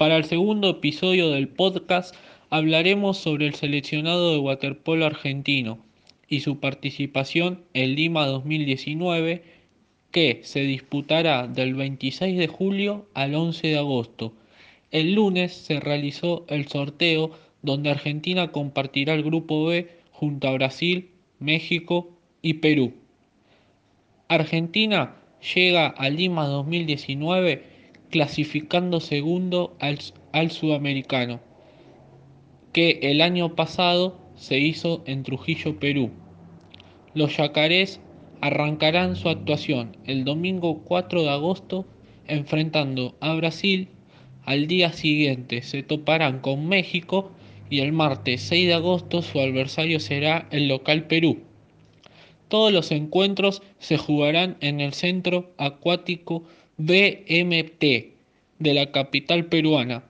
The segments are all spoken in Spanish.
Para el segundo episodio del podcast hablaremos sobre el seleccionado de waterpolo argentino y su participación en Lima 2019 que se disputará del 26 de julio al 11 de agosto. El lunes se realizó el sorteo donde Argentina compartirá el grupo B junto a Brasil, México y Perú. Argentina llega a Lima 2019 clasificando segundo al, sudamericano, que el año pasado se hizo en Trujillo, Perú. Los yacarés arrancarán su actuación el domingo 4 de agosto enfrentando a Brasil. Al día siguiente se toparán con México y el martes 6 de agosto su adversario será el local Perú. Todos los encuentros se jugarán en el Centro Acuático BMT de la capital peruana,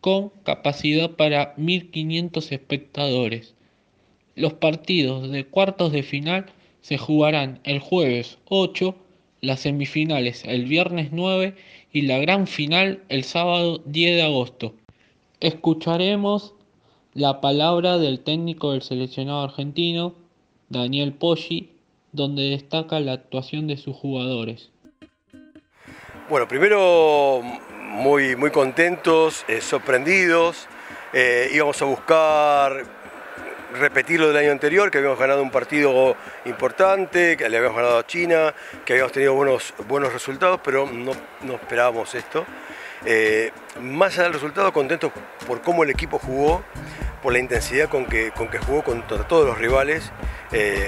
con capacidad para 1.500 espectadores. Los partidos de cuartos de final se jugarán el jueves 8, las semifinales el viernes 9 y la gran final el sábado 10 de agosto. Escucharemos la palabra del técnico del seleccionado argentino, Daniel Poggi, donde destaca la actuación de sus jugadores. Bueno, primero muy, muy contentos, eh, sorprendidos. Eh, íbamos a buscar repetir lo del año anterior, que habíamos ganado un partido importante, que le habíamos ganado a China, que habíamos tenido buenos, buenos resultados, pero no, no esperábamos esto. Eh, más allá del resultado, contentos por cómo el equipo jugó, por la intensidad con que, con que jugó contra todos los rivales,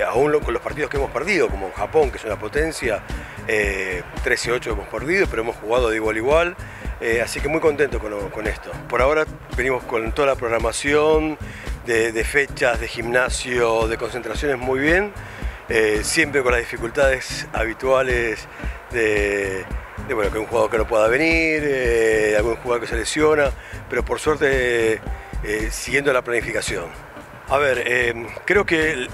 aún con los partidos que hemos perdido, como Japón, que es una potencia, 13-8 hemos perdido, pero hemos jugado de igual a igual. Eh, así que muy contento con, esto. Por ahora venimos con toda la programación de, fechas, de gimnasio, de concentraciones muy bien, eh, siempre con las dificultades habituales de, bueno, que un jugador que no pueda venir, eh, algún jugador que se lesiona, pero por suerte siguiendo la planificación. A ver, creo que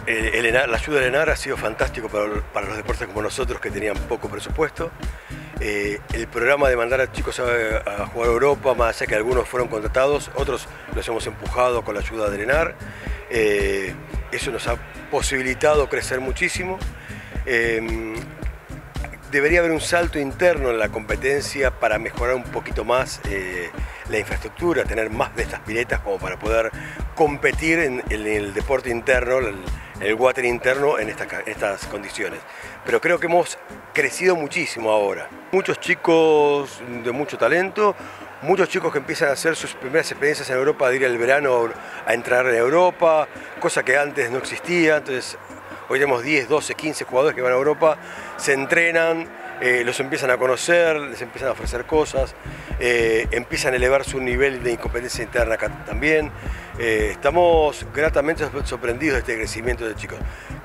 la ayuda de ENAR ha sido fantástico para los deportes como nosotros que tenían poco presupuesto. Eh, el programa de mandar a chicos a, jugar a Europa, más allá que algunos fueron contratados, otros los hemos empujado con la ayuda de Lenar. Eh, eso nos ha posibilitado crecer muchísimo. Debería haber un salto interno en la competencia para mejorar un poquito más eh, la infraestructura, tener más de estas piletas como para poder competir en, el deporte interno, el water interno en estas condiciones. Pero creo que hemos crecido muchísimo ahora. Muchos chicos de mucho talento, muchos chicos que empiezan a hacer sus primeras experiencias en Europa, de ir al verano a entrar en Europa, cosa que antes no existía. Entonces, hoy tenemos 10, 12, 15 jugadores que van a Europa, se entrenan, eh, los empiezan a conocer, les empiezan a ofrecer cosas, eh, empiezan a elevar su nivel de incompetencia interna acá también. Eh, estamos gratamente sorprendidos de este crecimiento de chicos.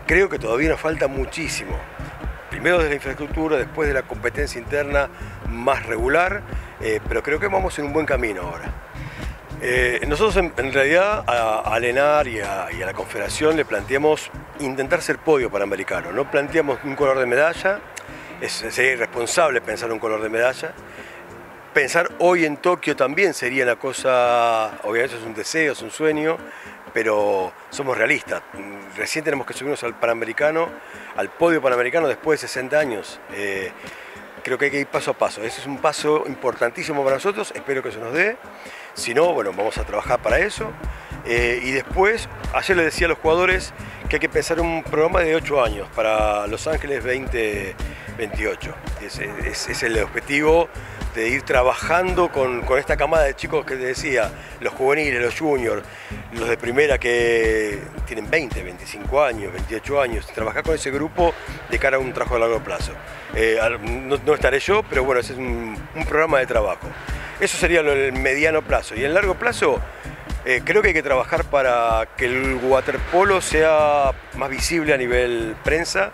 Creo que todavía nos falta muchísimo primero desde la infraestructura, después de la competencia interna más regular, pero creo que vamos en un buen camino ahora. Eh, nosotros en, realidad a, a Lenar y a, la Confederación le planteamos intentar ser podio panamericano, no planteamos un color de medalla, sería irresponsable pensar un color de medalla, pensar hoy en Tokio también sería una cosa, obviamente es un deseo, es un sueño, pero somos realistas. Recién tenemos que subirnos al Panamericano, al podio Panamericano después de 60 años. Eh, creo que hay que ir paso a paso. Ese es un paso importantísimo para nosotros, espero que se nos dé. Si no, bueno, vamos a trabajar para eso. Eh, y después, ayer le decía a los jugadores que hay que pensar un programa de 8 años para Los Ángeles 2028. Ese es el objetivo de ir trabajando con, esta camada de chicos que te decía, los juveniles, los juniors, los de primera que tienen 20, 25 años, 28 años, trabajar con ese grupo de cara a un trabajo a largo plazo. Eh, no, estaré yo, pero bueno, ese es un, programa de trabajo. Eso sería del mediano plazo. Y en largo plazo, eh, creo que hay que trabajar para que el waterpolo sea más visible a nivel prensa,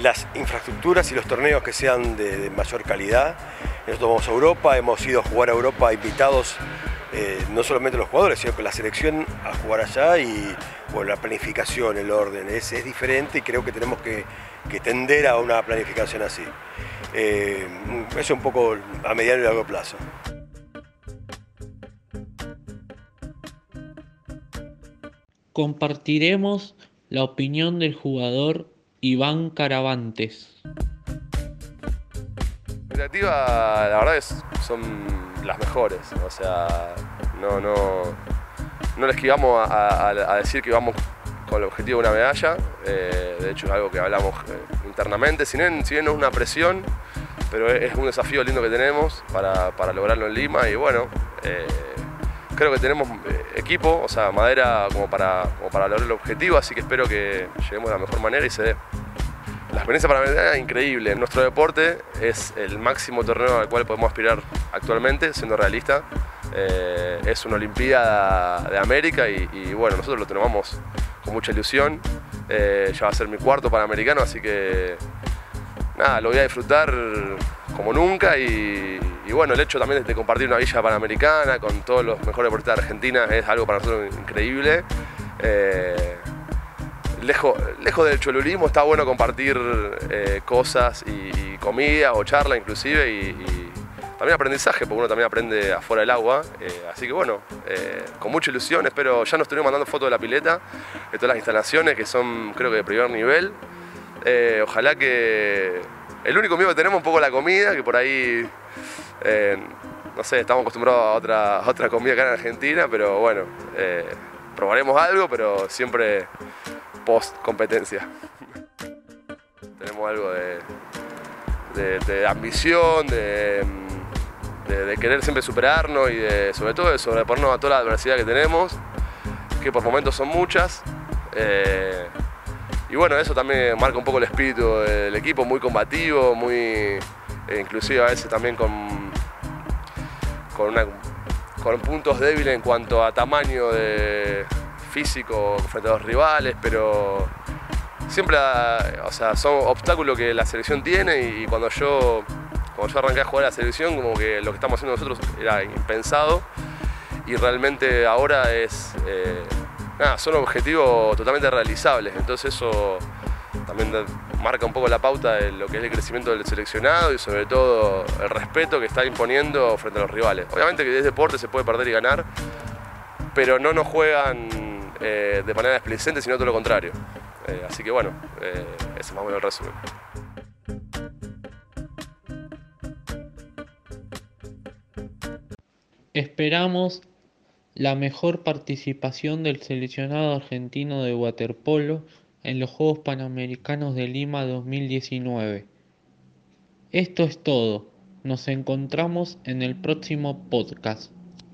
las infraestructuras y los torneos que sean de mayor calidad. Nosotros vamos a Europa, hemos ido a jugar a Europa invitados, eh, no solamente los jugadores, sino que la selección a jugar allá y bueno, la planificación, el orden, es, es diferente y creo que tenemos que, tender a una planificación así. Eh, eso un poco a mediano y largo plazo. Compartiremos la opinión del jugador Iván Caravantes. La la verdad, es, son las mejores. O sea, no, no, no les esquivamos a, decir que vamos con el objetivo de una medalla. Eh, de hecho, es algo que hablamos eh, internamente. Si bien, si no es una presión, pero es, un desafío lindo que tenemos para, para lograrlo en Lima. Y bueno, eh, creo que tenemos equipo, o sea, madera como para, como para lograr el objetivo, así que espero que lleguemos de la mejor manera y se dé. La experiencia panamericana es increíble. Nuestro deporte es el máximo torneo al cual podemos aspirar actualmente, siendo realista. es una Olimpiada de América y, y, bueno, nosotros lo tenemos con mucha ilusión. Eh, ya va a ser mi cuarto Panamericano, así que nada, lo voy a disfrutar como nunca y, bueno, el hecho también de compartir una villa panamericana con todos los mejores deportistas de Argentina es algo para nosotros increíble. Eh, lejos, lejos del cholurismo está bueno compartir eh, cosas y, comida o charla inclusive y también aprendizaje, porque uno también aprende afuera del agua. Eh, así que bueno, con mucha ilusión, espero, ya nos estuvieron mandando fotos de la pileta, de todas las instalaciones que son creo que de primer nivel. Ojalá que el único miedo que tenemos es un poco la comida, que por ahí, no sé, estamos acostumbrados a otra, otra comida acá en Argentina, pero bueno, probaremos algo, pero siempre post competencia. tenemos algo de ambición, de de, querer siempre superarnos y de, sobre todo de sobreponernos a toda la adversidad que tenemos, que por momentos son muchas. Eh, y bueno, eso también marca un poco el espíritu del equipo, muy combativo, muy eh, inclusive a veces también con, con, puntos débiles en cuanto a tamaño de físico frente a los rivales, pero siempre o sea, son obstáculos que la selección tiene y cuando yo cuando yo arranqué a jugar a la selección, como que lo que estamos haciendo nosotros era impensado. Y realmente ahora es, eh, nada, son objetivos totalmente realizables, entonces eso también marca un poco la pauta de lo que es el crecimiento del seleccionado y sobre todo el respeto que está imponiendo frente a los rivales. Obviamente que desde deporte se puede perder y ganar, pero no nos juegan eh, de manera explicente, sino todo lo contrario. Eh, así que bueno, ese es más o menos el resumen. Esperamos la mejor participación del seleccionado argentino de waterpolo en los Juegos Panamericanos de Lima 2019. Esto es todo. Nos encontramos en el próximo podcast.